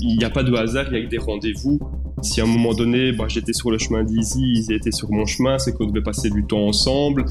il n'y a pas de hasard, il y a des rendez-vous. Si à un moment donné, bah, j'étais sur le chemin d'Easy, ils étaient sur mon chemin, c'est qu'on devait passer du temps ensemble.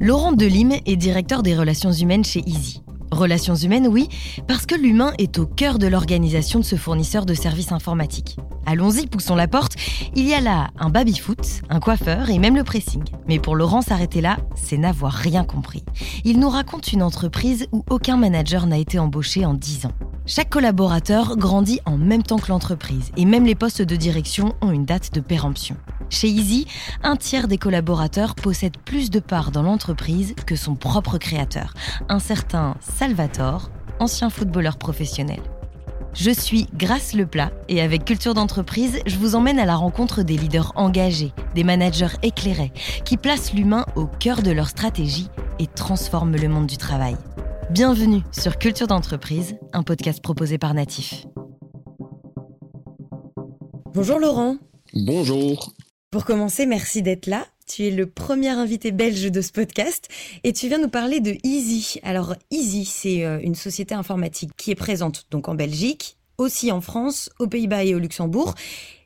Laurent Delim est directeur des relations humaines chez Easy. Relations humaines, oui, parce que l'humain est au cœur de l'organisation de ce fournisseur de services informatiques. Allons-y, poussons la porte. Il y a là un baby-foot, un coiffeur et même le pressing. Mais pour Laurent, s'arrêter là, c'est n'avoir rien compris. Il nous raconte une entreprise où aucun manager n'a été embauché en 10 ans. Chaque collaborateur grandit en même temps que l'entreprise et même les postes de direction ont une date de péremption. Chez Easy, un tiers des collaborateurs possèdent plus de parts dans l'entreprise que son propre créateur, un certain Salvatore, ancien footballeur professionnel. Je suis Grâce Leplat et avec Culture d'entreprise, je vous emmène à la rencontre des leaders engagés, des managers éclairés, qui placent l'humain au cœur de leur stratégie et transforment le monde du travail. Bienvenue sur Culture d'entreprise, un podcast proposé par Natif. Bonjour Laurent. Bonjour. Pour commencer, merci d'être là. Tu es le premier invité belge de ce podcast et tu viens nous parler de Easy. Alors Easy, c'est euh, une société informatique qui est présente donc en Belgique, aussi en France, aux Pays-Bas et au Luxembourg.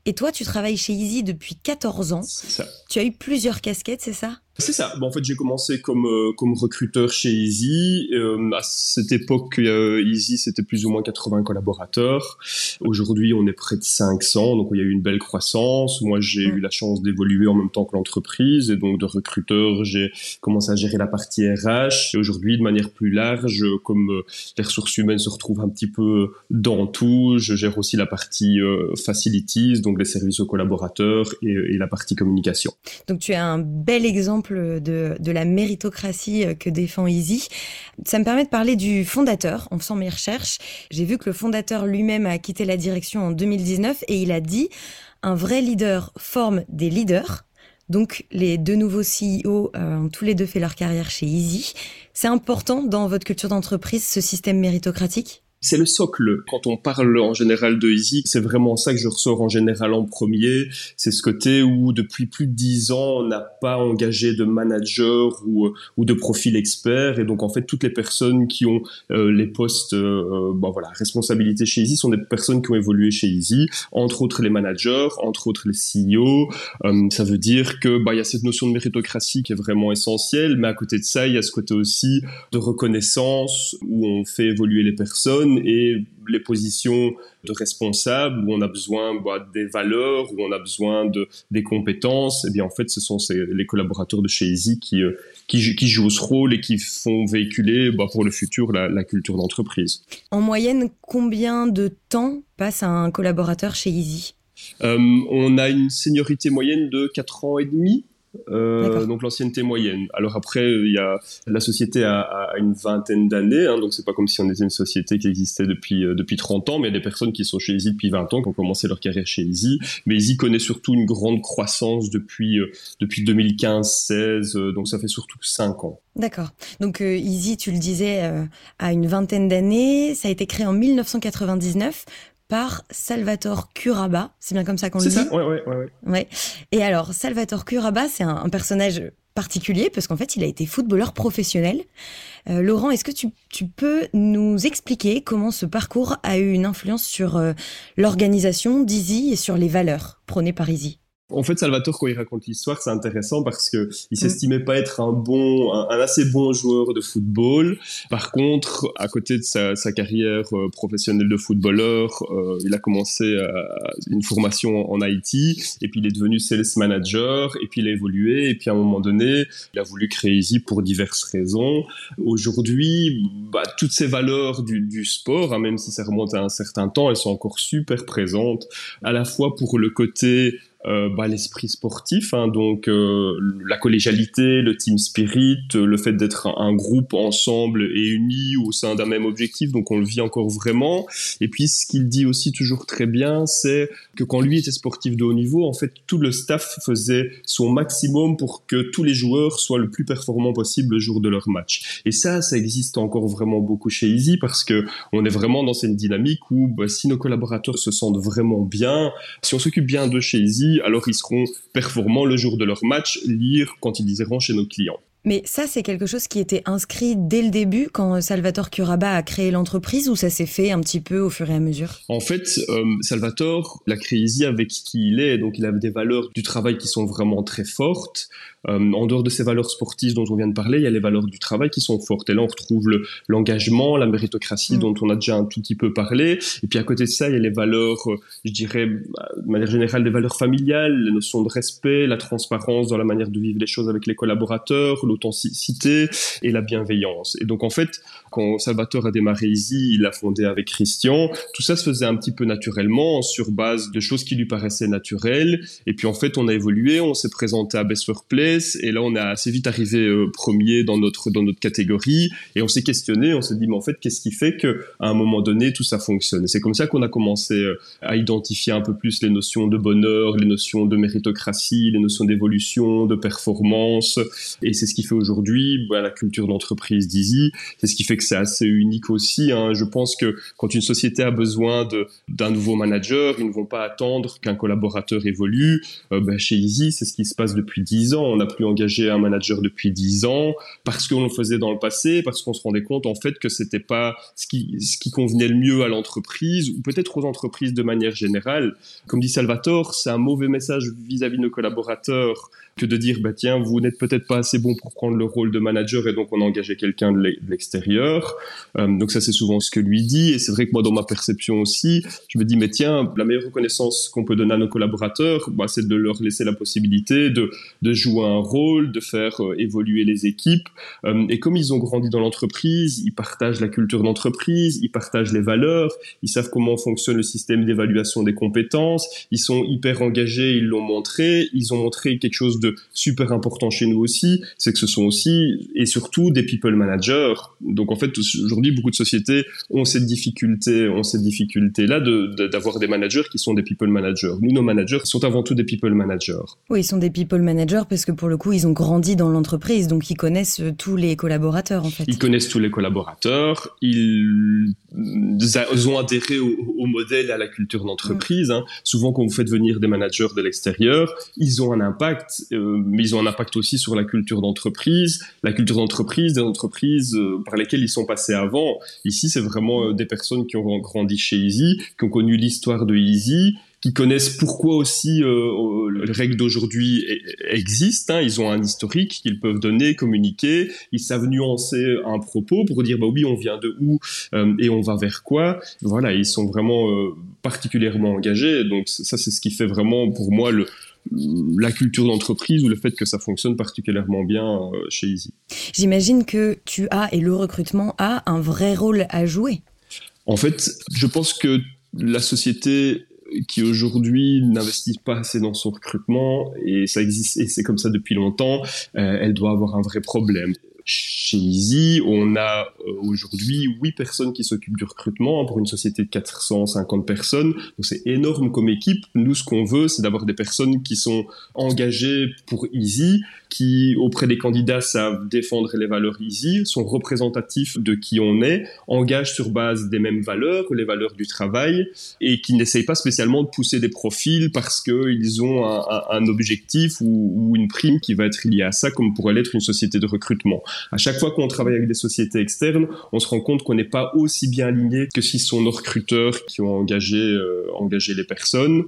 Et toi, tu travailles chez Easy depuis 14 ans. Ça. Tu as eu plusieurs casquettes, c'est ça? C'est ça. Bon, en fait, j'ai commencé comme euh, comme recruteur chez Easy. Euh, à cette époque, euh, Easy c'était plus ou moins 80 collaborateurs. Aujourd'hui, on est près de 500, donc il y a eu une belle croissance. Moi, j'ai Mm. eu la chance d'évoluer en même temps que l'entreprise, et donc de recruteur, j'ai commencé à gérer la partie RH. Et aujourd'hui, de manière plus large, comme les ressources humaines se retrouvent un petit peu dans tout, je gère aussi la partie facilities, donc les services aux collaborateurs et, et la partie communication. Donc tu es un bel exemple de, la méritocratie euh, que défend Easy. Ça me permet de parler du fondateur en faisant mes recherches. J'ai vu que le fondateur lui-même a quitté la direction en 2019 et il a dit un vrai leader forme des leaders. Donc les deux nouveaux CEO euh, ont tous les deux fait leur carrière chez Easy. C'est important dans votre culture d'entreprise ce système méritocratique? C'est le socle. Quand on parle en général de Easy, c'est vraiment ça que je ressors en général en premier. C'est ce côté où depuis plus de dix ans, on n'a pas engagé de manager ou, ou de profil expert. Et donc, en fait, toutes les personnes qui ont euh, les postes, euh, bon, voilà, responsabilités chez Easy sont des personnes qui ont évolué chez Easy. Entre autres, les managers, entre autres, les CEO. Euh, ça veut dire que, bah, il y a cette notion de méritocratie qui est vraiment essentielle. Mais à côté de ça, il y a ce côté aussi de reconnaissance où on fait évoluer les personnes et les positions de responsables où on a besoin bah, des valeurs, où on a besoin de, des compétences, et bien en fait ce sont ces, les collaborateurs de chez Easy qui, euh, qui, qui, jouent ce rôle et qui font véhiculer bah, pour le futur la, la culture d'entreprise. En moyenne, combien de temps passe un collaborateur chez Easy? Euh, On a une seniorité moyenne de 4 ans et demi. Euh, donc l'ancienneté moyenne. Alors après, il y a la société a, a une vingtaine d'années, hein, donc c'est pas comme si on était une société qui existait depuis euh, depuis 30 ans, mais il y a des personnes qui sont chez Easy depuis 20 ans, qui ont commencé leur carrière chez Easy. Mais Easy connaît surtout une grande croissance depuis euh, depuis 2015-16, euh, donc ça fait surtout 5 ans. D'accord. Donc euh, Easy, tu le disais, euh, a une vingtaine d'années. Ça a été créé en 1999 par Salvatore Curaba. C'est bien comme ça qu'on le dit C'est ça, ouais, ouais, ouais, ouais. Et alors, Salvatore Curaba, c'est un, un, personnage particulier parce qu'en fait, il a été footballeur professionnel. Euh, Laurent, est-ce que tu, tu, peux nous expliquer comment ce parcours a eu une influence sur euh, l'organisation d'Easy et sur les valeurs prônées par Easy en fait, Salvatore, quand il raconte l'histoire, c'est intéressant parce que il s'estimait pas être un bon, un, un, assez bon joueur de football. Par contre, à côté de sa, sa carrière euh, professionnelle de footballeur, euh, il a commencé euh, une formation en IT et puis il est devenu sales manager et puis il a évolué et puis à un moment donné, il a voulu créer Easy pour diverses raisons. Aujourd'hui, bah, toutes ces valeurs du, du sport, hein, même si ça remonte à un certain temps, elles sont encore super présentes, à la fois pour le côté euh, bah, l'esprit sportif, hein, donc euh, la collégialité, le team spirit, euh, le fait d'être un, groupe ensemble et unis au sein d'un même objectif, donc on le vit encore vraiment. Et puis ce qu'il dit aussi toujours très bien, c'est que quand lui était sportif de haut niveau, en fait tout le staff faisait son maximum pour que tous les joueurs soient le plus performants possible le jour de leur match. Et ça, ça existe encore vraiment beaucoup chez Easy parce que on est vraiment dans cette dynamique où bah, si nos collaborateurs se sentent vraiment bien, si on s'occupe bien d'eux chez Easy, alors ils seront performants le jour de leur match, lire quand ils iront chez nos clients. Mais ça, c'est quelque chose qui était inscrit dès le début quand Salvatore Curaba a créé l'entreprise ou ça s'est fait un petit peu au fur et à mesure? En fait, euh, Salvatore l'a créé ici avec qui il est, donc il a des valeurs du travail qui sont vraiment très fortes. Euh, en dehors de ces valeurs sportives dont on vient de parler, il y a les valeurs du travail qui sont fortes. Et là, on retrouve l'engagement, la méritocratie mm. dont on a déjà un tout petit peu parlé. Et puis à côté de ça, il y a les valeurs, euh, je dirais, de manière générale, des valeurs familiales, les notions de respect, la transparence dans la manière de vivre les choses avec les collaborateurs, l'authenticité et la bienveillance. Et donc en fait, quand Salvatore a démarré Easy, il l'a fondé avec Christian. Tout ça se faisait un petit peu naturellement, sur base de choses qui lui paraissaient naturelles. Et puis en fait, on a évolué, on s'est présenté à Best Workplace, et là, on a assez vite arrivé euh, premier dans notre dans notre catégorie, et on s'est questionné, on s'est dit, mais en fait, qu'est-ce qui fait que à un moment donné, tout ça fonctionne? C'est comme ça qu'on a commencé euh, à identifier un peu plus les notions de bonheur, les notions de méritocratie, les notions d'évolution, de performance, et c'est ce qui fait aujourd'hui bah, la culture d'entreprise d'Easy. C'est ce qui fait que c'est assez unique aussi. Hein. Je pense que quand une société a besoin d'un nouveau manager, ils ne vont pas attendre qu'un collaborateur évolue. Euh, bah, chez Easy, c'est ce qui se passe depuis 10 ans. N'a plus engagé un manager depuis 10 ans parce qu'on le faisait dans le passé, parce qu'on se rendait compte en fait que c'était pas ce qui, ce qui convenait le mieux à l'entreprise ou peut-être aux entreprises de manière générale. Comme dit Salvatore, c'est un mauvais message vis-à-vis de nos collaborateurs que de dire bah tiens vous n'êtes peut-être pas assez bon pour prendre le rôle de manager et donc on a engagé quelqu'un de l'extérieur. Euh, donc ça c'est souvent ce que lui dit et c'est vrai que moi dans ma perception aussi je me dis mais tiens la meilleure reconnaissance qu'on peut donner à nos collaborateurs bah, c'est de leur laisser la possibilité de, de jouer un rôle de faire euh, évoluer les équipes. Euh, et comme ils ont grandi dans l'entreprise ils partagent la culture d'entreprise ils partagent les valeurs ils savent comment fonctionne le système d'évaluation des compétences ils sont hyper engagés ils l'ont montré ils ont montré quelque chose de super important chez nous aussi, c'est que ce sont aussi et surtout des people managers. Donc en fait, aujourd'hui, beaucoup de sociétés ont cette difficulté, ont cette difficulté-là d'avoir des managers qui sont des people managers. Nous, nos managers sont avant tout des people managers. Oui, ils sont des people managers parce que pour le coup, ils ont grandi dans l'entreprise, donc ils connaissent euh, tous les collaborateurs en fait. Ils connaissent tous les collaborateurs, ils ont adhéré au, modèle et à la culture d'entreprise. Hein. Souvent, quand vous faites venir des managers de l'extérieur, ils ont un impact euh, mais ils ont un impact aussi sur la culture d'entreprise, la culture d'entreprise des entreprises euh, par lesquelles ils sont passés avant. Ici, c'est vraiment euh, des personnes qui ont grandi chez Easy, qui ont connu l'histoire de Easy, qui connaissent pourquoi aussi les règles d'aujourd'hui e-, existent. Hein. Ils ont un historique qu'ils peuvent donner, communiquer. Ils savent nuancer un propos pour dire bah oui, on vient de où et on va vers quoi. Voilà, ils sont vraiment particulièrement engagés. Donc ça, c'est ce qui fait vraiment pour moi le, la culture d'entreprise ou le fait que ça fonctionne particulièrement bien euh, chez Easy. J'imagine que tu as et le recrutement a un vrai rôle à jouer. En fait, je pense que la société qui aujourd'hui n'investit pas assez dans son recrutement et ça existe et c'est comme ça depuis longtemps, euh, elle doit avoir un vrai problème. Chez Easy, on a euh, aujourd'hui 8 personnes qui s'occupent du recrutement pour une société de 450 personnes. Donc c'est énorme comme équipe. Nous, ce qu'on veut, c'est d'avoir des personnes qui sont engagées pour Easy, qui, auprès des candidats, savent défendre les valeurs Easy, sont représentatifs de qui on est, engagent sur base des mêmes valeurs, les valeurs du travail, et qui n'essayent pas spécialement de pousser des profils parce qu'ils ont un, objectif ou, ou une prime qui va être liée à ça, comme pourrait l'être une société de recrutement. À chaque fois qu'on travaille avec des sociétés externes, on se rend compte qu'on n'est pas aussi bien aligné que si ce sont nos recruteurs qui ont engagé, euh, engagé les personnes.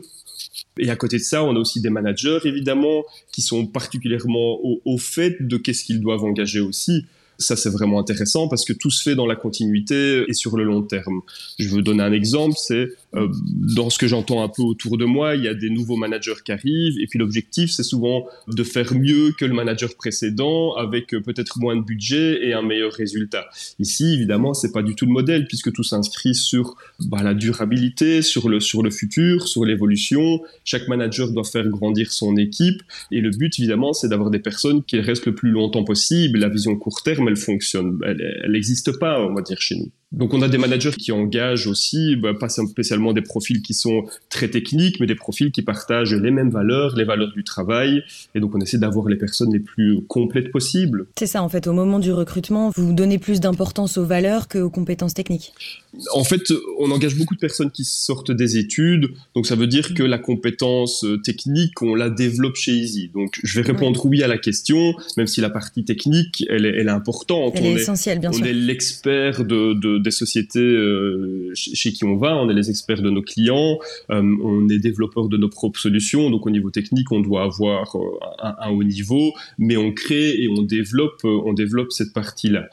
Et à côté de ça, on a aussi des managers, évidemment, qui sont particulièrement au, fait de qu'est-ce qu'ils doivent engager aussi. Ça, c'est vraiment intéressant parce que tout se fait dans la continuité et sur le long terme. Je veux donner un exemple, c'est euh, dans ce que j'entends un peu autour de moi, il y a des nouveaux managers qui arrivent et puis l'objectif, c'est souvent de faire mieux que le manager précédent avec euh, peut-être moins de budget et un meilleur résultat. Ici, évidemment, c'est pas du tout le modèle puisque tout s'inscrit sur bah, la durabilité, sur le, sur le futur, sur l'évolution. Chaque manager doit faire grandir son équipe et le but, évidemment, c'est d'avoir des personnes qui restent le plus longtemps possible. La vision court terme, elle fonctionne. Elle n'existe pas, on va dire, chez nous. Donc on a des managers qui engagent aussi, bah, pas spécialement des profils qui sont très techniques, mais des profils qui partagent les mêmes valeurs, les valeurs du travail. Et donc on essaie d'avoir les personnes les plus complètes possibles. C'est ça, en fait, au moment du recrutement, vous donnez plus d'importance aux valeurs qu'aux compétences techniques. En fait, on engage beaucoup de personnes qui sortent des études, donc ça veut dire que la compétence euh, technique, on la développe chez Easy. Donc je vais répondre oui, à la question, même si la partie technique, elle est, elle est importante. Elle est essentielle, bien on sûr. On est l'expert de, des sociétés euh, chez qui on va, on est les experts de nos clients, euh, on est développeur de nos propres solutions, donc au niveau technique, on doit avoir un, un, haut niveau, mais on crée et on développe, on développe cette partie-là.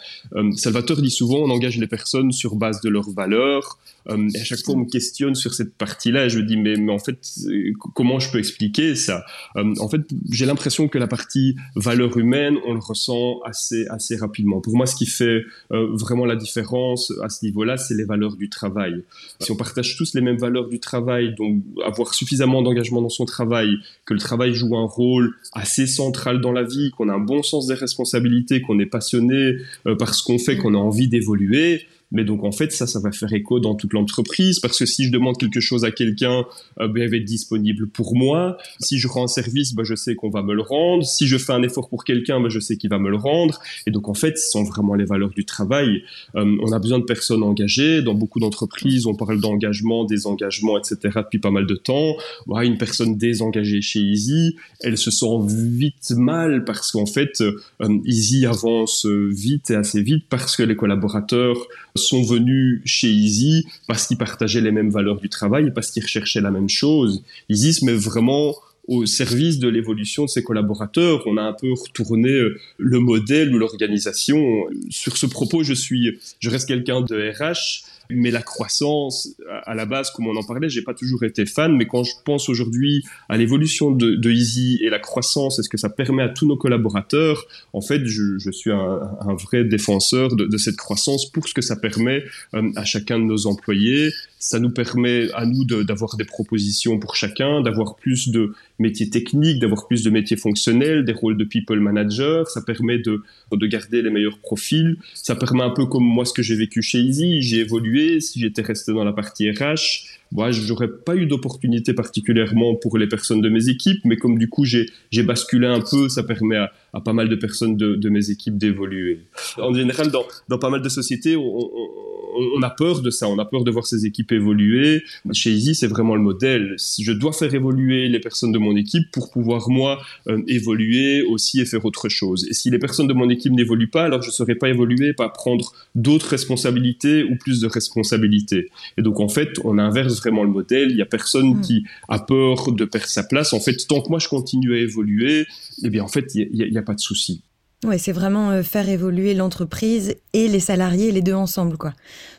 Salvatore dit souvent, on engage les personnes sur base de leurs valeurs, euh, et à chaque fois, on me questionne sur cette partie-là. Je me dis, mais, mais en fait, euh, comment je peux expliquer ça? Euh, En fait, j'ai l'impression que la partie valeur humaine, on le ressent assez, assez rapidement. Pour moi, ce qui fait vraiment la différence à ce niveau-là, c'est les valeurs du travail. Si on partage tous les mêmes valeurs du travail, donc avoir suffisamment d'engagement dans son travail, que le travail joue un rôle assez central dans la vie, qu'on a un bon sens des responsabilités, qu'on est passionné par ce qu'on fait, qu'on a envie d'évoluer, mais donc en fait ça, ça va faire écho dans toute l'entreprise parce que si je demande quelque chose à quelqu'un, euh, ben, elle va être disponible pour moi. Si je rends un service, ben, je sais qu'on va me le rendre. Si je fais un effort pour quelqu'un, ben, je sais qu'il va me le rendre. Et donc en fait, ce sont vraiment les valeurs du travail. Euh, on a besoin de personnes engagées. Dans beaucoup d'entreprises, on parle d'engagement, désengagement, etc. depuis pas mal de temps. Voilà, une personne désengagée chez Easy, elle se sent vite mal parce qu'en fait, euh, Easy avance vite et assez vite parce que les collaborateurs sont venus chez Easy parce qu'ils partageaient les mêmes valeurs du travail parce qu'ils recherchaient la même chose. Easy se met vraiment au service de l'évolution de ses collaborateurs. On a un peu retourné euh, le modèle ou l'organisation. Sur ce propos, je suis, je reste quelqu'un de RH mais la croissance, à la base, comme on en parlait, j'ai pas toujours été fan, mais quand je pense aujourd'hui à l'évolution de, Easy et la croissance et ce que ça permet à tous nos collaborateurs, en fait, je, suis un, vrai défenseur de, de, cette croissance pour ce que ça permet euh, à chacun de nos employés. Ça nous permet à nous d'avoir des propositions pour chacun, d'avoir plus de métiers techniques, d'avoir plus de métiers fonctionnels, des rôles de people manager. Ça permet de, de garder les meilleurs profils. Ça permet un peu comme moi ce que j'ai vécu chez Easy. J'ai évolué. Si j'étais resté dans la partie RH, moi, j'aurais pas eu d'opportunité particulièrement pour les personnes de mes équipes, mais comme du coup j'ai basculé un peu, ça permet à, pas mal de personnes de, mes équipes d'évoluer. En général, dans, pas mal de sociétés, on, a peur de ça, on a peur de voir ces équipes évoluer. Chez Easy, c'est vraiment le modèle. Je dois faire évoluer les personnes de mon équipe pour pouvoir moi euh, évoluer aussi et faire autre chose. Et si les personnes de mon équipe n'évoluent pas, alors je ne saurais pas évoluer, pas prendre d'autres responsabilités ou plus de responsabilités. Et donc en fait, on inverse vraiment le modèle. Il y a personne mm. qui a peur de perdre sa place. En fait, tant que moi je continue à évoluer, eh bien en fait, il n'y a, a, pas de souci. Ouais, c'est vraiment euh, faire évoluer l'entreprise et les salariés, les deux ensemble, quoi.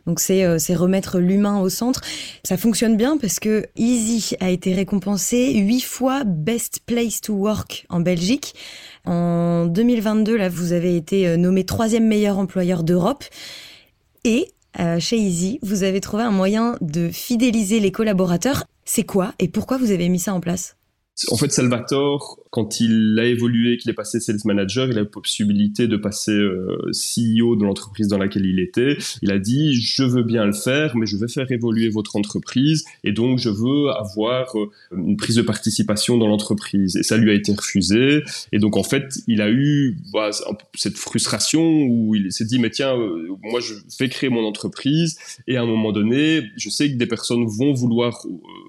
Donc c'est euh, remettre l'humain au centre. Ça fonctionne bien parce que Easy a été récompensé huit fois Best Place to Work en Belgique. En 2022, là, vous avez été euh, nommé troisième meilleur employeur d'Europe. Et chez Easy, vous avez trouvé un moyen de fidéliser les collaborateurs. C'est quoi et pourquoi vous avez mis ça en place? En fait, Salvatore, quand il a évolué, qu'il est passé sales manager, il a la possibilité de passer euh, CEO de l'entreprise dans laquelle il était. Il a dit, je veux bien le faire, mais je vais faire évoluer votre entreprise et donc je veux avoir euh, une prise de participation dans l'entreprise. Et ça lui a été refusé. Et donc, en fait, il a eu bah, cette frustration où il s'est dit, mais tiens, euh, moi, je vais créer mon entreprise et à un moment donné, je sais que des personnes vont vouloir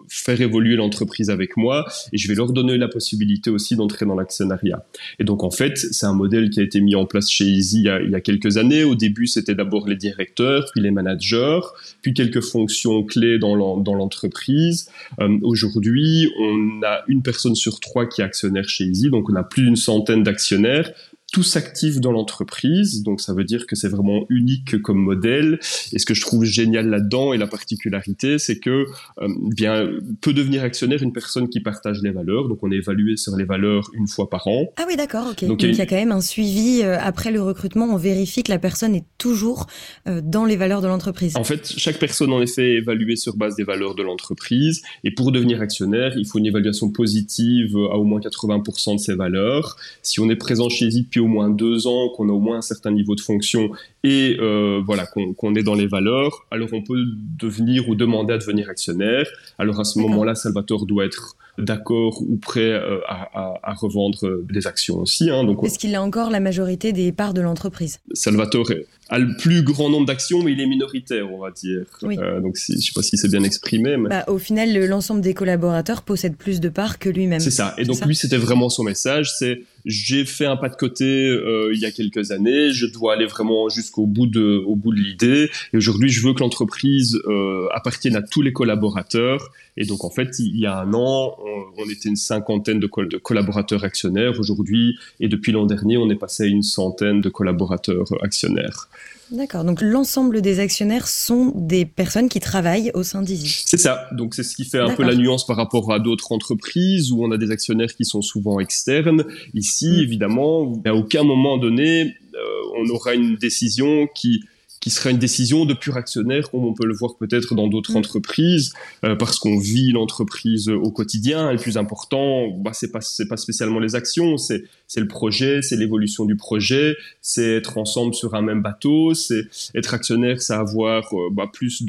faire évoluer l'entreprise avec moi et je vais leur donner la possibilité aussi d'entrer dans l'actionnariat. Et donc en fait, c'est un modèle qui a été mis en place chez Easy il y a, quelques années. Au début, c'était d'abord les directeurs, puis les managers, puis quelques fonctions clés dans l'entreprise. Euh, Aujourd'hui, on a une personne sur trois qui est actionnaire chez Easy, donc on a plus d'une centaine d'actionnaires tous actifs dans l'entreprise, donc ça veut dire que c'est vraiment unique comme modèle. Et ce que je trouve génial là-dedans et la particularité, c'est que euh, bien peut devenir actionnaire une personne qui partage les valeurs. Donc on est évalué sur les valeurs une fois par an. Ah oui, d'accord, ok. Donc, il y, a quand même un suivi euh, après le recrutement. On vérifie que la personne est toujours euh, dans les valeurs de l'entreprise. En fait, chaque personne en effet est évaluée sur base des valeurs de l'entreprise. Et pour devenir actionnaire, il faut une évaluation positive à au moins 80% de ses valeurs. Si on est présent chez depuis au moins deux ans, qu'on a au moins un certain niveau de fonction et euh, voilà qu'on est dans les valeurs, alors on peut devenir ou demander à devenir actionnaire. Alors à ce moment-là, Salvatore doit être d'accord ou prêt euh, à, à, revendre des actions aussi. Hein, donc, Est-ce qu'il a encore la majorité des parts de l'entreprise? Salvatore a le plus grand nombre d'actions, mais il est minoritaire, on va dire. Euh, donc je ne sais pas si c'est bien exprimé. Mais... Bah, au final, l'ensemble des collaborateurs possède plus de parts que lui-même. C'est ça. Et donc lui, c'était vraiment son message, c'est j'ai fait un pas de côté euh, il y a quelques années, je dois aller vraiment jusqu'au bout de, au bout de l'idée. Et aujourd'hui, je veux que l'entreprise euh, appartienne à tous les collaborateurs. Et donc, en fait, il y a un an, on, était une cinquantaine de, de collaborateurs actionnaires. Aujourd'hui, et depuis l'an dernier, on est passé à une centaine de collaborateurs actionnaires. D'accord. Donc l'ensemble des actionnaires sont des personnes qui travaillent au sein d'Easy. C'est ça. Donc c'est ce qui fait un peu la nuance par rapport à d'autres entreprises où on a des actionnaires qui sont souvent externes. Ici, mm. évidemment, à aucun moment donné, euh, on aura une décision qui qui sera une décision de pur actionnaire, comme on peut le voir peut-être dans d'autres mm. entreprises, euh, parce qu'on vit l'entreprise au quotidien. Et le plus important, bah, c'est pas c'est pas spécialement les actions, c'est c'est le projet, c'est l'évolution du projet, c'est être ensemble sur un même bateau, c'est être actionnaire, c'est avoir euh, bah, plus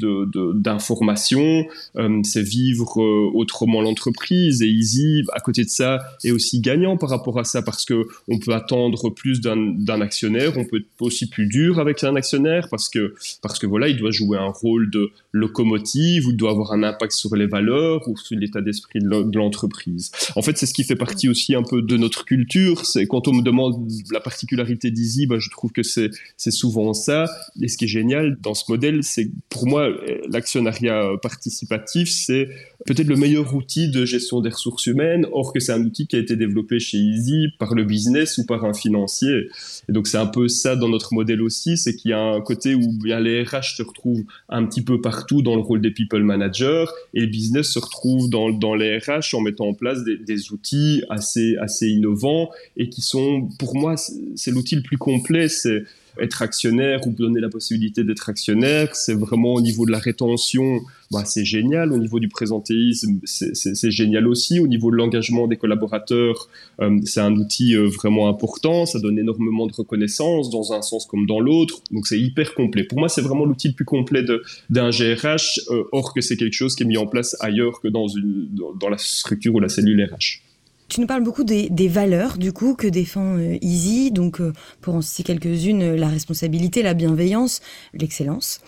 d'informations, euh, c'est vivre autrement l'entreprise. Et Easy, à côté de ça, est aussi gagnant par rapport à ça, parce que on peut attendre plus d'un actionnaire, on peut être aussi plus dur avec un actionnaire, parce que parce que voilà, il doit jouer un rôle de locomotive ou doit avoir un impact sur les valeurs ou sur l'état d'esprit de l'entreprise. En fait, c'est ce qui fait partie aussi un peu de notre culture. Quand on me demande la particularité d'Easy, bah, je trouve que c'est souvent ça. Et ce qui est génial dans ce modèle, c'est pour moi l'actionnariat participatif, c'est peut-être le meilleur outil de gestion des ressources humaines. Or que c'est un outil qui a été développé chez Easy par le business ou par un financier. Et donc c'est un peu ça dans notre modèle aussi, c'est qu'il y a un côté où bien les RH se retrouvent un petit peu partout dans le rôle des people managers et le business se retrouve dans, dans les RH en mettant en place des, des outils assez, assez innovants et qui sont, pour moi, c'est l'outil le plus complet. C'est être actionnaire ou donner la possibilité d'être actionnaire. C'est vraiment au niveau de la rétention, bah, c'est génial. Au niveau du présentéisme, c'est génial aussi. Au niveau de l'engagement des collaborateurs, euh, c'est un outil euh, vraiment important. Ça donne énormément de reconnaissance dans un sens comme dans l'autre. Donc c'est hyper complet. Pour moi, c'est vraiment l'outil le plus complet d'un GRH, euh, or que c'est quelque chose qui est mis en place ailleurs que dans, la structure ou la cellule RH. Tu nous parles beaucoup des, valeurs, du coup, que défend euh, Easy. Donc, euh, pour en citer quelques-unes, euh, la responsabilité, la bienveillance, l'excellence.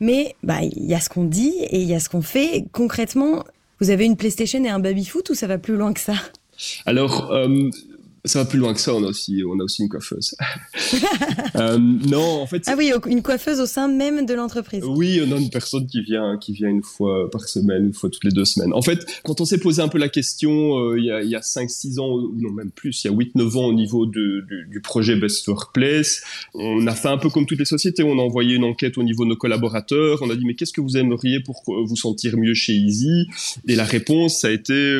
Mais bah, il y a ce qu'on dit et il y a ce qu'on fait. Concrètement, vous avez une PlayStation et un baby-foot ou ça va plus loin que ça? Alors, ça va plus loin que ça, on a aussi, on a aussi une coiffeuse. euh, non, en fait. Ah oui, une coiffeuse au sein même de l'entreprise. Oui, on a une personne qui vient, qui vient une fois par semaine, une fois toutes les deux semaines. En fait, quand on s'est posé un peu la question, euh, il y a, il y a 5-6 ans, ou non même plus, il y a 8-9 ans au niveau de, du, du, projet Best Workplace, on a fait un peu comme toutes les sociétés, on a envoyé une enquête au niveau de nos collaborateurs, on a dit mais qu'est-ce que vous aimeriez pour vous sentir mieux chez Easy? Et la réponse, ça a été,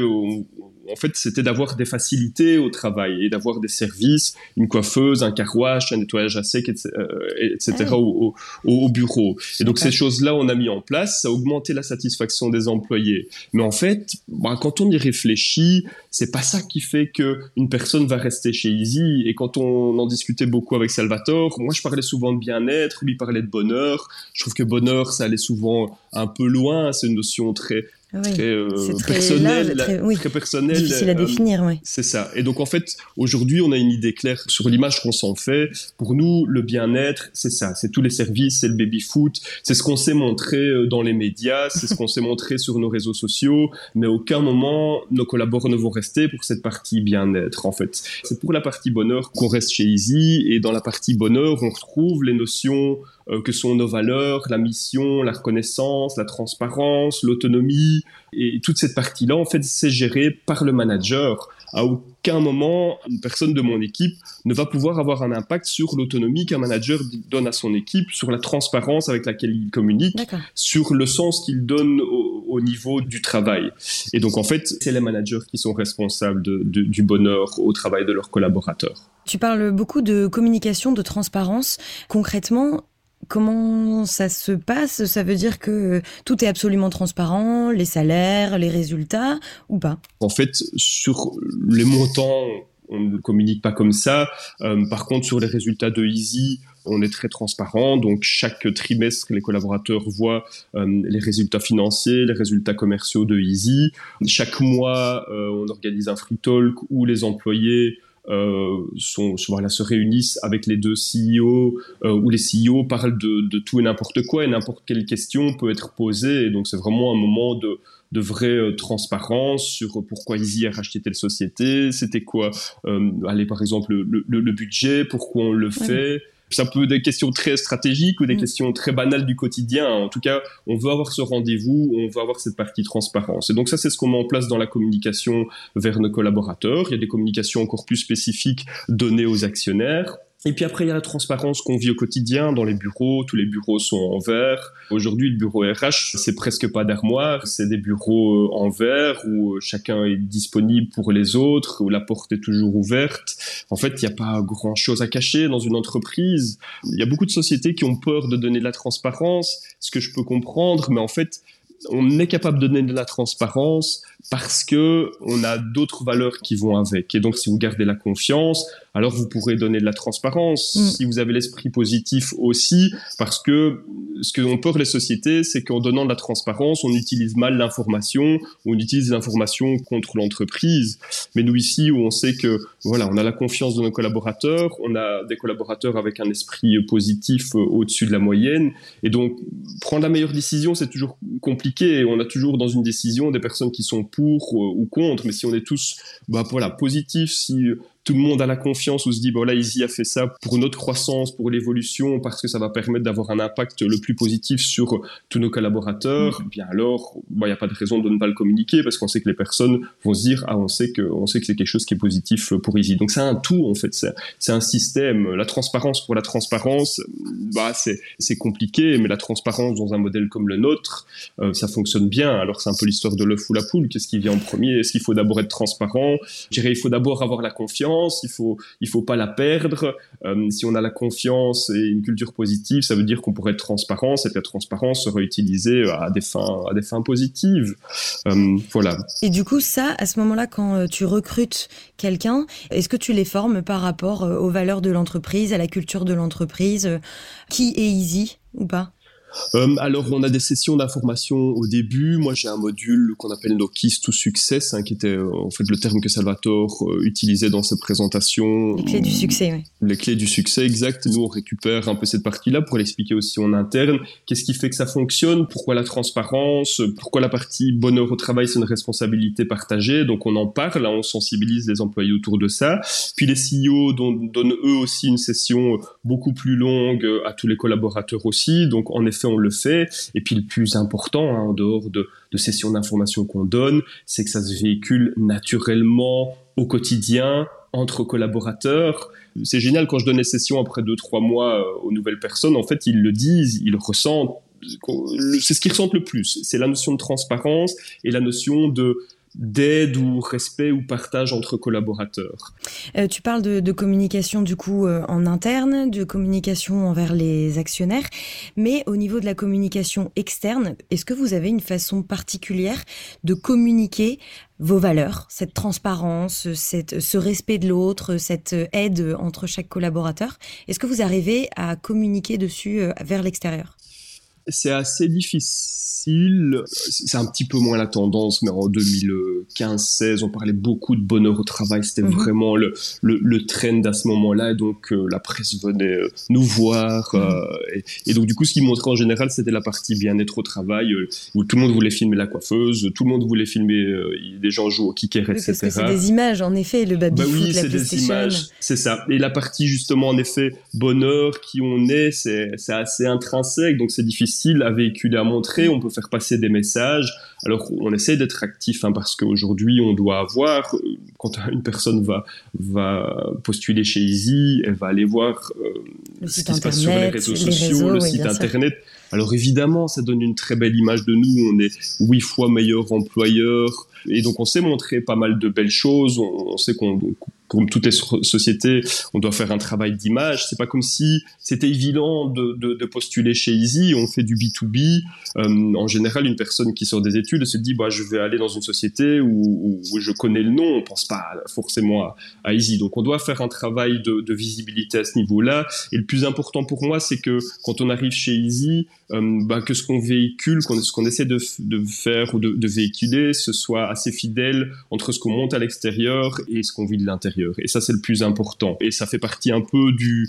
en fait, c'était d'avoir des facilités au travail et d'avoir des services, une coiffeuse, un carouage, un nettoyage à sec, etc., ah au, au, bureau. Et donc, ces choses-là, on a mis en place, ça a augmenté la satisfaction des employés. Mais en fait, bah, quand on y réfléchit, c'est pas ça qui fait que une personne va rester chez Easy. Et quand on en discutait beaucoup avec Salvatore, moi, je parlais souvent de bien-être, lui parlait de bonheur. Je trouve que bonheur, ça allait souvent un peu loin. C'est une notion très très, euh, personnel, très, personnel. Difficile à euh, définir, oui. C'est ça. Et donc en fait, aujourd'hui, on a une idée claire sur l'image qu'on s'en fait. Pour nous, le bien-être, c'est ça, c'est tous les services, c'est le baby-foot, c'est ce qu'on s'est montré euh, dans les médias, c'est ce qu'on s'est montré sur nos réseaux sociaux, mais à aucun moment nos collaborateurs ne vont rester pour cette partie bien-être. En fait, c'est pour la partie bonheur qu'on reste chez Easy, et dans la partie bonheur, on retrouve les notions euh, que sont nos valeurs, la mission, la reconnaissance, la transparence, l'autonomie. Et toute cette partie-là, en fait, c'est géré par le manager. À aucun moment, une personne de mon équipe ne va pouvoir avoir un impact sur l'autonomie qu'un manager donne à son équipe, sur la transparence avec laquelle il communique, sur le sens qu'il donne au, niveau du travail. Et donc, en fait, c'est les managers qui sont responsables du bonheur au travail de leurs collaborateurs. Tu parles beaucoup de communication, de transparence. Concrètement, Comment ça se passe? Ça veut dire que tout est absolument transparent, les salaires, les résultats ou pas? En fait, sur les montants on ne communique pas comme ça. Euh, par contre, sur les résultats de Easy, on est très transparent. Donc, chaque trimestre, les collaborateurs voient euh, les résultats financiers, les résultats commerciaux de Easy. Chaque mois, euh, on organise un free talk où les employés sont, voilà, se réunissent avec les deux CEO, où les CEO parlent de, de tout et n'importe quoi et n'importe quelle question peut être posée. Et donc, c'est vraiment un moment de, de vraie euh, transparence sur pourquoi Easy a racheté telle société, c'était quoi, euh, allez, par exemple, le, budget, pourquoi on le fait. Ça peut être des questions très stratégiques ou des mm. questions très banales du quotidien. En tout cas, on veut avoir ce rendez-vous, on veut avoir cette partie transparence. Et donc ça, c'est ce qu'on met en place dans la communication vers nos collaborateurs. Il y a des communications encore plus spécifiques données aux actionnaires. Et puis après, il y a la transparence qu'on vit au quotidien dans les bureaux. Tous les bureaux sont en verre. Aujourd'hui, le bureau RH, c'est presque pas d'armoire. C'est des bureaux euh, en verre où euh, chacun est disponible pour les autres, où la porte est toujours ouverte. En fait, il n'y a pas grand chose à cacher dans une entreprise. Il y a beaucoup de sociétés qui ont peur de donner de la transparence, ce que je peux comprendre, mais en fait, on est capable de donner de la transparence parce que on a d'autres valeurs qui vont avec. Et donc, si vous gardez la confiance, alors vous pourrez donner de la transparence. Mm. Si vous avez l'esprit positif aussi, parce que ce que ont peur les sociétés, c'est qu'en donnant de la transparence, on utilise mal l'information, on utilise l'information contre l'entreprise. Mais nous ici, où on sait que voilà, on a la confiance de nos collaborateurs, on a des collaborateurs avec un esprit positif euh, au-dessus de la moyenne, et donc prendre la meilleure décision, c'est toujours compliqué. On a toujours dans une décision des personnes qui sont pour euh, ou contre, mais si on est tous bah, voilà, positifs, si tout le monde a la confiance ou se dit, bon là, Easy a fait ça pour notre croissance, pour l'évolution, parce que ça va permettre d'avoir un impact le plus positif sur tous nos collaborateurs, mm. bien alors, il n'y a pas de raison de ne pas le communiquer, parce qu'on sait que les personnes vont se dire, ah, on sait que, on sait que c'est quelque chose qui est positif pour Easy. Donc c'est un tout, en fait, c'est un système. La transparence pour la transparence, bah, c'est compliqué, mais la transparence dans un modèle comme le nôtre, euh, ça fonctionne bien. Alors c'est un peu l'histoire de l'œuf ou la poule. Qu'est-ce qui vient en premier? Est-ce qu'il faut d'abord être transparent? Je dirais, il faut d'abord avoir la confiance il faut, il faut pas la perdre. Euh, si on a la confiance et une culture positive, ça veut dire qu'on pourrait être transparent. Cette transparence sera utilisée à des fins, à des fins positives. Euh, voilà. Et du coup, ça, à ce moment-là, quand euh, tu recrutes quelqu'un, est-ce que tu les formes par rapport aux valeurs de l'entreprise, à la culture de l'entreprise, qui est easy ou pas? Euh, alors, on a des sessions d'information au début. Moi, j'ai un module qu'on appelle nos Keys to Success, hein, qui était euh, en fait le terme que Salvatore euh, utilisait dans ses présentations. Les clés du succès, oui. Les clés du succès, exact. Nous, on récupère un peu cette partie-là pour l'expliquer aussi en interne. Qu'est-ce qui fait que ça fonctionne? Pourquoi la transparence? Pourquoi la partie bonheur au travail, c'est une responsabilité partagée? Donc, on en parle, hein, on sensibilise les employés autour de ça. Puis, les CEO donnent eux aussi une session beaucoup plus longue à tous les collaborateurs aussi. Donc, en effet, on le fait. Et puis le plus important, hein, en dehors de, sessions d'information qu'on donne, c'est que ça se véhicule naturellement au quotidien entre collaborateurs. C'est génial quand je donne les sessions après deux, trois mois euh, aux nouvelles personnes. En fait, ils le disent, ils ressentent. C'est ce qu'ils ressentent le plus. C'est la notion de transparence et la notion de d'aide ou respect ou partage entre collaborateurs. Euh, tu parles de, communication du coup euh, en interne, de communication envers les actionnaires, mais au niveau de la communication externe, est-ce que vous avez une façon particulière de communiquer vos valeurs, cette transparence, cette, ce respect de l'autre, cette aide entre chaque collaborateur? Est-ce que vous arrivez à communiquer dessus euh, vers l'extérieur? C'est assez difficile c'est un petit peu moins la tendance, mais en 2015-16, on parlait beaucoup de bonheur au travail. C'était mhm. vraiment le, le, trend à ce moment-là. Et donc, euh, la presse venait euh, nous voir. Mhm. Euh, et, donc, du coup, ce qui montrait en général, c'était la partie bien-être au travail, où tout le monde voulait filmer la coiffeuse, tout le monde voulait filmer des gens jouent au kicker, etc. C'est des images, en effet, le baby bah oui, c'est des images, c'est ça. Et la partie, justement, en effet, bonheur, qui on est, c'est assez intrinsèque, donc c'est difficile à véhiculer, à montrer. On peut faire passer des messages. Alors on essaie d'être actif hein, parce qu'aujourd'hui on doit avoir, euh, quand une personne va, va postuler chez Easy, elle va aller voir euh, le ce qui se passe sur les réseaux sociaux, le site internet. Alors évidemment, ça donne une très belle image de nous. On est huit fois meilleur employeur. Et donc on sait montrer pas mal de belles choses. On, sait qu'on comme toutes les sociétés, on doit faire un travail d'image. C'est pas comme si c'était évident de, de, de, postuler chez Easy. On fait du B2B. Euh, en général, une personne qui sort des études se dit, bah, je vais aller dans une société où, où je connais le nom. On pense pas forcément à, à, Easy. Donc, on doit faire un travail de, de visibilité à ce niveau-là. Et le plus important pour moi, c'est que quand on arrive chez Easy, bah, que ce qu'on véhicule, ce qu'on essaie de, faire ou de, véhiculer, ce soit assez fidèle entre ce qu'on monte à l'extérieur et ce qu'on vit de l'intérieur. Et ça, c'est le plus important. Et ça fait partie un peu du,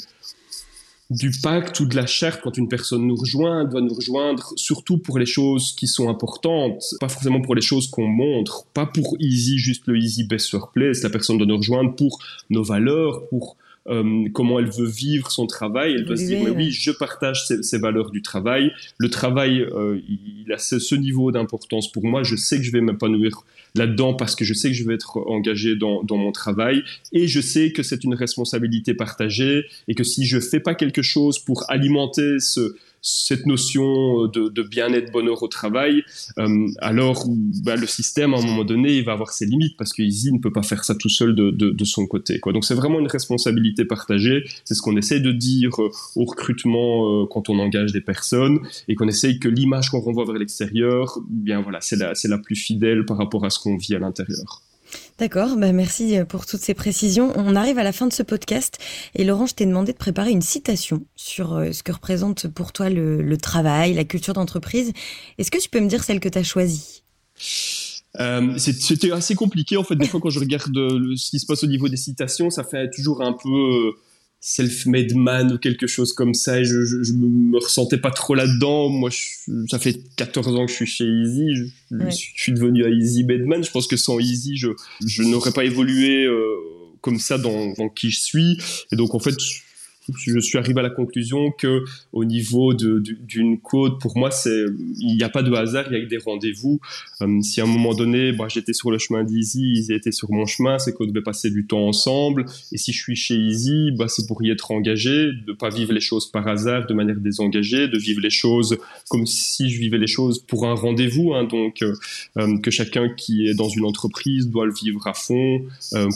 du pacte ou de la charte quand une personne nous rejoint, doit nous rejoindre surtout pour les choses qui sont importantes, pas forcément pour les choses qu'on montre, pas pour easy, juste le easy best workplace. La personne doit nous rejoindre pour nos valeurs, pour euh, comment elle veut vivre son travail. Elle doit se dire, mais oui, je partage ces, valeurs du travail. Le travail, euh, il a ce, ce niveau d'importance pour moi. Je sais que je vais m'épanouir là-dedans parce que je sais que je vais être engagé dans, dans mon travail et je sais que c'est une responsabilité partagée et que si je fais pas quelque chose pour alimenter ce, cette notion de, de bien-être, bonheur au travail, euh, alors bah, le système, à un moment donné, il va avoir ses limites parce que Easy ne peut pas faire ça tout seul de, de, de son côté. Quoi. Donc c'est vraiment une responsabilité partagée. C'est ce qu'on essaie de dire euh, au recrutement euh, quand on engage des personnes et qu'on essaye que l'image qu'on renvoie vers l'extérieur, bien voilà, c'est la, c'est la plus fidèle par rapport à ce qu'on vit à l'intérieur. D'accord, bah merci euh, pour toutes ces précisions. On arrive à la fin de ce podcast et Laurent, je t'ai demandé de préparer une citation sur euh, ce que représente pour toi le, travail, la culture d'entreprise. Est-ce que tu peux me dire celle que tu as choisie? Euh, C'était assez compliqué en fait. Des fois, quand je regarde ce qui se passe au niveau des citations, ça fait toujours un peu self-made man ou quelque chose comme ça et je, je, me ressentais pas trop là-dedans. Moi, ça fait 14 ans que je suis chez Easy. Je, suis devenu à Easy made man. Je pense que sans Easy, je, je n'aurais pas évolué euh, comme ça dans, dans, qui je suis. Et donc, en fait, je suis arrivé à la conclusion que au niveau d'une côte, pour moi, il n'y a pas de hasard, il y a des rendez-vous. Euh, si à un moment donné, bah, j'étais sur le chemin d'Easy, ils étaient sur mon chemin, c'est qu'on devait passer du temps ensemble. Et si je suis chez Easy, bah, c'est pour y être engagé, de pas vivre les choses par hasard, de manière désengagée, de vivre les choses comme si je vivais les choses pour un rendez-vous. Hein, donc euh, euh, que chacun qui est dans une entreprise doit le vivre à fond,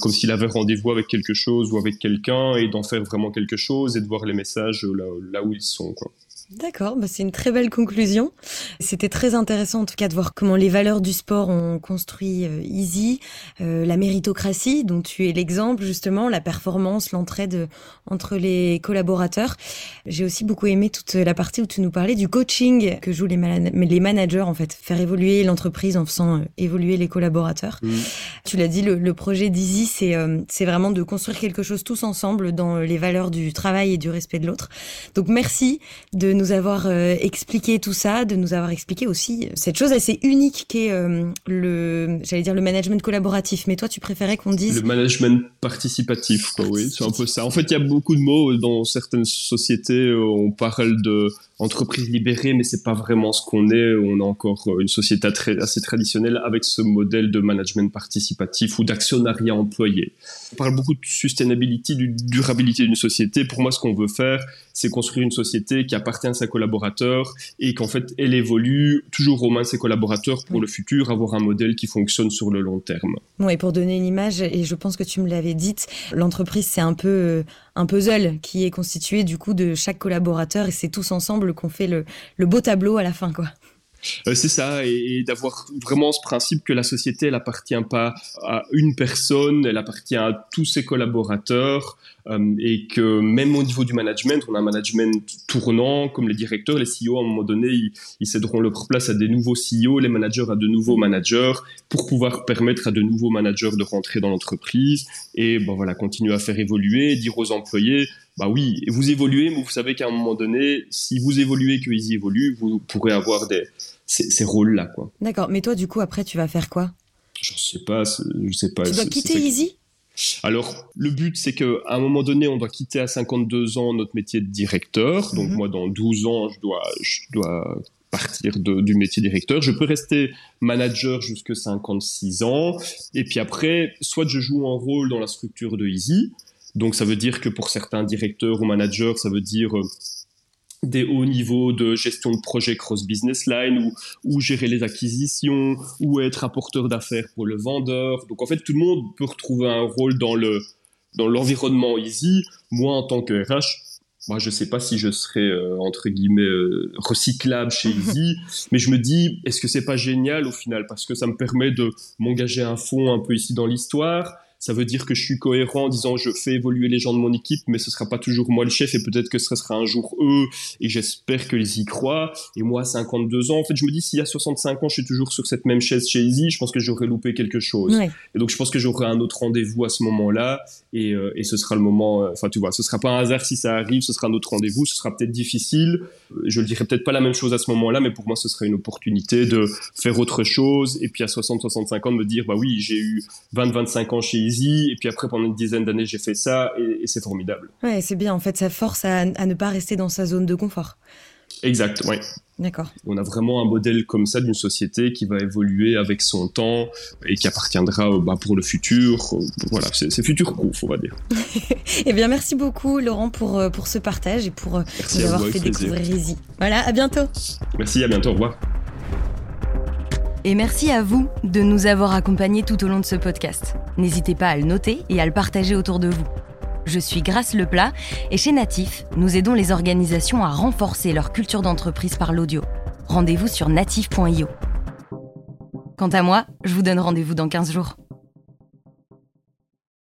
comme s'il avait rendez-vous avec quelque chose ou avec quelqu'un et d'en faire vraiment quelque chose et de voir les messages là, là où ils sont. Quoi. D'accord, bah c'est une très belle conclusion. C'était très intéressant en tout cas de voir comment les valeurs du sport ont construit euh, Easy, euh, la méritocratie dont tu es l'exemple justement, la performance, l'entraide euh, entre les collaborateurs. J'ai aussi beaucoup aimé toute la partie où tu nous parlais du coaching que jouent les, les managers en fait, faire évoluer l'entreprise en faisant évoluer les collaborateurs. Mmh. Tu l'as dit, le, le projet d'Easy c'est c'est vraiment de construire quelque chose tous ensemble dans les valeurs du travail et du respect de l'autre. Donc merci de nous avoir euh, expliqué tout ça, de nous avoir expliqué aussi cette chose assez unique qu'est euh, le, j'allais dire le management collaboratif. Mais toi, tu préférais qu'on dise le management participatif. Oui, c'est un peu ça. En fait, il y a beaucoup de mots dans certaines sociétés. On parle de entreprise libérée, mais c'est pas vraiment ce qu'on est. On a encore une société assez traditionnelle avec ce modèle de management participatif ou d'actionnariat employé. On parle beaucoup de sustainability, de durabilité d'une société. Pour moi, ce qu'on veut faire, c'est construire une société qui appartient à ses collaborateurs et qu'en fait, elle évolue toujours aux mains de ses collaborateurs pour le futur, avoir un modèle qui fonctionne sur le long terme. Oui, et pour donner une image, et je pense que tu me l'avais dit, l'entreprise, c'est un peu euh, un puzzle qui est constitué du coup de chaque collaborateur et c'est tous ensemble qu'on fait le, le beau tableau à la fin, quoi. Euh, c'est ça, et, d'avoir vraiment ce principe que la société, elle appartient pas à une personne, elle appartient à tous ses collaborateurs, et que même au niveau du management, on a un management tournant, comme les directeurs, les CEO, à un moment donné, ils, ils céderont leur place à des nouveaux CEO, les managers à de nouveaux managers, pour pouvoir permettre à de nouveaux managers de rentrer dans l'entreprise, et bon voilà, continuer à faire évoluer, dire aux employés, bah oui, vous évoluez, mais vous savez qu'à un moment donné, si vous évoluez, qu'ils y évoluent, vous pourrez avoir des, ces, ces rôles-là. D'accord, mais toi, du coup, après, tu vas faire quoi? Je sais pas, je sais pas. Tu dois quitter Easy? Alors, le but, c'est qu'à un moment donné, on doit quitter à 52 ans notre métier de directeur. Donc, mhm. moi, dans 12 ans, je dois, je dois partir de, du métier directeur. Je peux rester manager jusqu'à 56 ans. Et puis après, soit je joue un rôle dans la structure de Easy, donc ça veut dire que pour certains directeurs ou managers, ça veut dire euh, des hauts niveaux de gestion de projet cross-business line ou, ou gérer les acquisitions ou être apporteur d'affaires pour le vendeur. Donc en fait, tout le monde peut retrouver un rôle dans le, dans l'environnement Easy, moi en tant que RH, moi, je sais pas si je serais euh, entre guillemets euh, recyclable chez Easy, mais je me dis, est-ce que c'est pas génial au final? Parce que ça me permet de m'engager un fond un peu ici dans l'histoire, ça veut dire que je suis cohérent en disant je fais évoluer les gens de mon équipe, mais ce sera pas toujours moi le chef et peut-être que ce sera un jour eux et j'espère qu'ils y croient. Et moi, 52 ans, en fait, je me dis s'il y a 65 ans, je suis toujours sur cette même chaise chez Easy, je pense que j'aurais loupé quelque chose. Et donc, je pense que j'aurai un autre rendez-vous à ce moment-là et, euh, et, ce sera le moment, euh, enfin, tu vois, ce sera pas un hasard si ça arrive, ce sera un autre rendez-vous, ce sera peut-être difficile. Je le dirai peut-être pas la même chose à ce moment-là, mais pour moi, ce serait une opportunité de faire autre chose et puis à 60-65 ans de me dire, bah oui, j'ai eu 20-25 ans chez Easy et puis après pendant une dizaine d'années j'ai fait ça et, c'est formidable. Ouais, c'est bien en fait, ça force à, ne pas rester dans sa zone de confort. Exact, oui. D'accord. On a vraiment un modèle comme ça d'une société qui va évoluer avec son temps et qui appartiendra bah, pour le futur. Voilà, c'est futur proof, on va dire. eh bien, merci beaucoup, Laurent, pour, euh, pour ce partage et pour euh, nous avoir fait découvrir Easy. Voilà, à bientôt. Merci, à bientôt, au revoir. Et merci à vous de nous avoir accompagnés tout au long de ce podcast. N'hésitez pas à le noter et à le partager autour de vous. Je suis Grace Leplat et chez Natif, nous aidons les organisations à renforcer leur culture d'entreprise par l'audio. Rendez-vous sur natif.io. Quant à moi, je vous donne rendez-vous dans 15 jours.